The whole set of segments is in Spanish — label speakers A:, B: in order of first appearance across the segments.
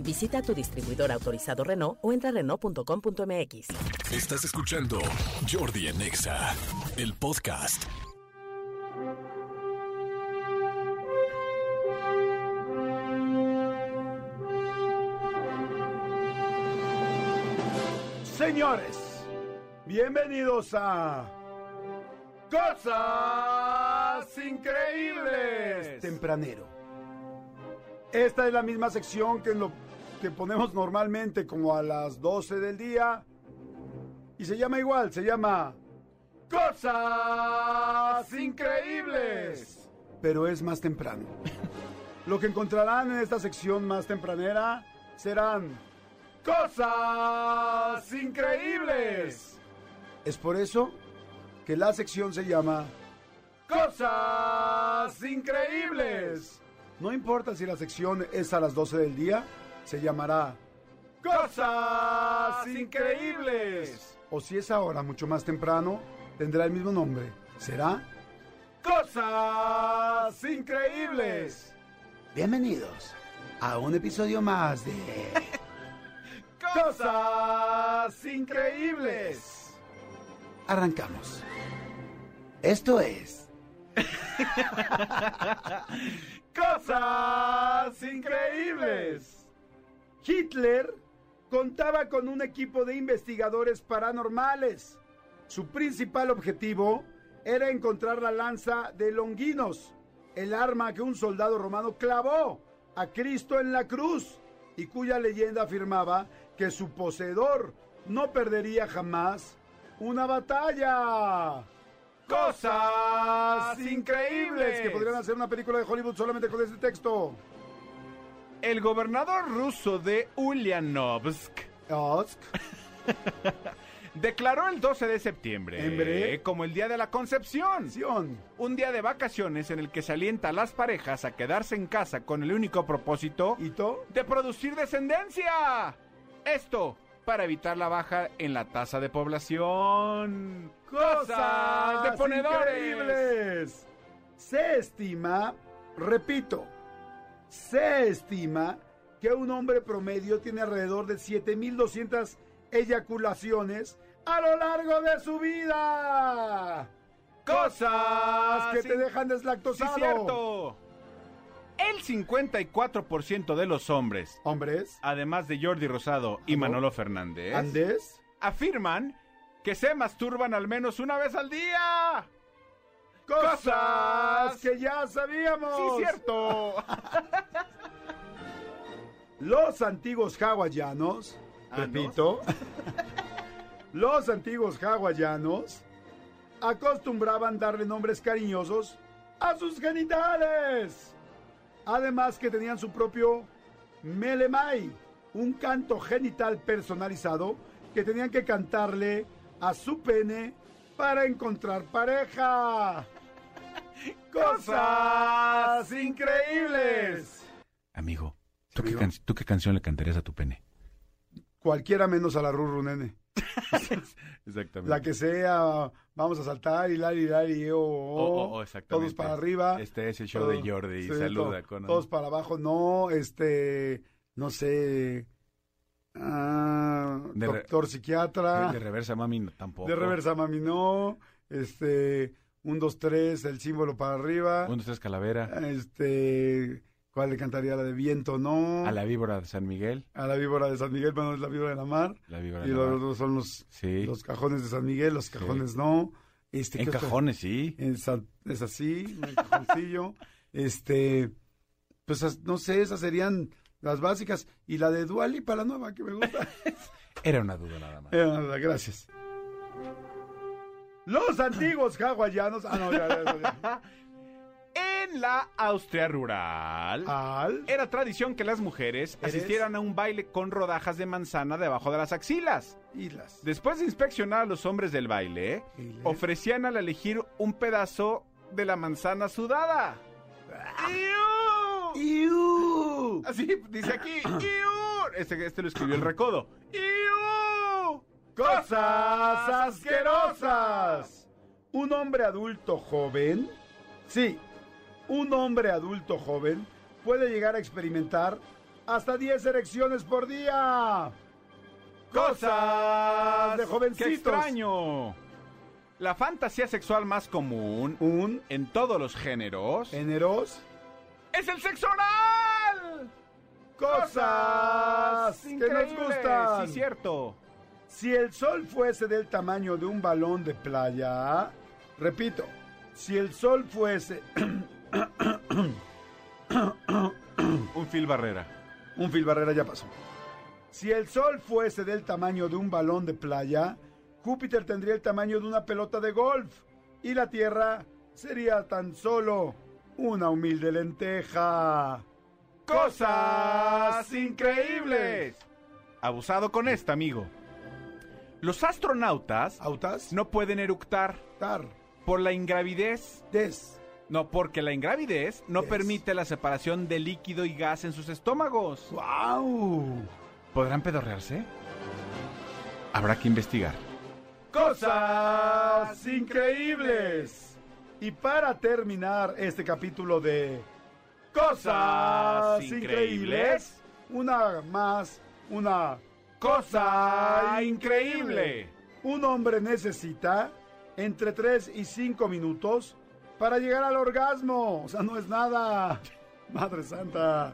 A: Visita tu distribuidor autorizado Renault o entra a Renault.com.mx.
B: Estás escuchando Jordi en Exa, el podcast.
C: Señores, bienvenidos a Cosas Increíbles Tempranero. Esta es la misma sección que, lo, que ponemos normalmente como a las 12 del día. Y se llama igual, se llama Cosas Increíbles. Pero es más temprano. Lo que encontrarán en esta sección más tempranera serán cosas increíbles. Es por eso que la sección se llama Cosas Increíbles. No importa si la sección es a las 12 del día, se llamará Cosas Increíbles. O si es ahora mucho más temprano, tendrá el mismo nombre. Será Cosas Increíbles. Bienvenidos a un episodio más de Cosas Increíbles. Arrancamos. Esto es Cosas Increíbles. Hitler contaba con un equipo de investigadores paranormales. Su principal objetivo era encontrar la lanza de Longinos, el arma que un soldado romano clavó a Cristo en la cruz y cuya leyenda afirmaba que su poseedor no perdería jamás una batalla. Cosas increíbles que podrían hacer una película de Hollywood solamente con este texto.
D: El gobernador ruso de Ulyanovsk
C: Osk.
D: declaró el 12 de septiembre
C: Embre.
D: como el Día de la Concepción.
C: Sion.
D: Un día de vacaciones en el que se alienta a las parejas a quedarse en casa con el único propósito
C: ¿Ito?
D: de producir descendencia. Esto para evitar la baja en la tasa de población.
C: Cosas
D: de ponedores.
C: increíbles. Se estima, repito, se estima que un hombre promedio tiene alrededor de 7200 eyaculaciones a lo largo de su vida. Cosas que te
D: Sí.
C: dejan
D: Sí,
C: deslactosado.
D: cierto. El 54% de los hombres,
C: Hombres,
D: además de Jordi Rosado y
C: ¿Aló?
D: Manolo Fernández, afirman que se masturban al menos una vez al día.
C: cosas
D: Cosas.
C: que ya sabíamos.
D: Sí, cierto.
C: Los antiguos hawaianos,
D: Ah,
C: repito, los antiguos hawaianos acostumbraban darle nombres cariñosos a sus genitales. Además que tenían su propio melemai, un canto genital personalizado que tenían que cantarle a su pene para encontrar pareja. Cosas increíbles.
D: Amigo, ¿tú qué,
C: Amigo.
D: ¿tú qué canción le cantarías a tu pene?
C: Cualquiera menos a la Ruru, nene.
D: Exactamente.
C: La que sea, vamos a saltar y la y la y oh, oh,
D: Oh, oh, exactamente.
C: todos para arriba.
D: Este es el show de
C: Todo-
D: Jordi.
C: sí,
D: Saluda.
C: to-
D: con-
C: Todos para abajo, no, este, no sé, ah,
D: De
C: doctor psiquiatra,
D: De reversa, mami, no, tampoco.
C: de reversa mami, no, este, un, dos, tres, el símbolo para arriba,
D: Uno, tres, calavera.
C: este, ¿cuál le cantaría? La de viento, no,
D: A la víbora de San Miguel.
C: a la víbora de San Miguel, bueno, es la víbora de la mar,
D: La víbora
C: y
D: de la
C: los
D: mar.
C: son los,
D: Sí.
C: los cajones de San Miguel, los cajones no, este,
D: En cajones, sí.
C: Es, es así, un cajoncillo. este, pues no sé, esas serían las básicas. Y la de Duali para la nueva que me gusta.
D: Era una duda nada más.
C: Eh, nada, gracias. Los antiguos hawaianos. Ah, no, ya, ya, ya.
D: En la Austria rural,
C: Al.
D: era tradición que las mujeres
C: ¿Eres?
D: asistieran a un baile con rodajas de manzana debajo de las axilas.
C: Islas.
D: Después de inspeccionar a los hombres del baile, ofrecían al elegir un pedazo de la manzana sudada. ¡Iu!
C: ¡Iu!
D: Así dice aquí. ¡Iu! Este, este lo escribió el recodo. ¡Iu!
C: ¡Cosas asquerosas! Un hombre adulto joven, sí, un hombre adulto joven puede llegar a experimentar hasta 10 erecciones por día. Cosas de
D: ¡Qué
C: jovencitos.
D: extraño! La fantasía sexual más común
C: Un
D: en todos los géneros
C: eneros.
D: es el sexo oral.
C: Cosas que nos gustan.
D: Sí, cierto.
C: Si el sol fuese del tamaño de un balón de playa, repito, si el sol fuese
D: Un Phil Barrera.
C: un fil barrera ya pasó. Si el sol fuese del tamaño de un balón de playa, Júpiter tendría el tamaño de una pelota de golf y la Tierra sería tan solo una humilde lenteja.
D: Cosas increíbles. Abusado con esta, amigo. Los astronautas
C: ¿Autas?
D: no pueden eructar
C: Tar.
D: por la ingravidez.
C: Des.
D: No, porque la ingravidez no permite la separación de líquido y gas en sus estómagos.
C: ¡Wow!
D: ¿Podrán pedorrearse? Habrá que investigar.
C: Cosas increíbles. Y para terminar este capítulo de Cosas increíbles, una más, una cosa increíble. Un hombre necesita entre 3 y 5 minutos para llegar al orgasmo. O sea, no es nada. Madre Santa.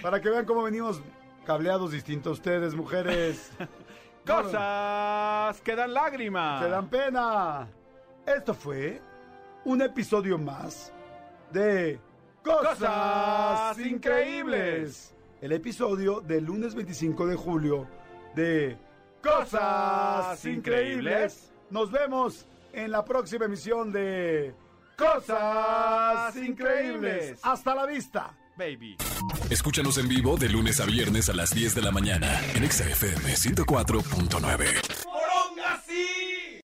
C: Para que vean cómo venimos cableados distintos ustedes, mujeres.
D: Cosas que dan lágrimas.
C: Te dan pena. Esto fue un episodio más de Cosas, Increíbles. El episodio del lunes 25 de julio de Cosas
D: Increíbles.
C: Nos vemos en la próxima emisión de Cosas Increíbles. Hasta la vista.
D: Baby.
B: Escúchanos en vivo de lunes a viernes a las 10 de la mañana en Exa FM 104.9.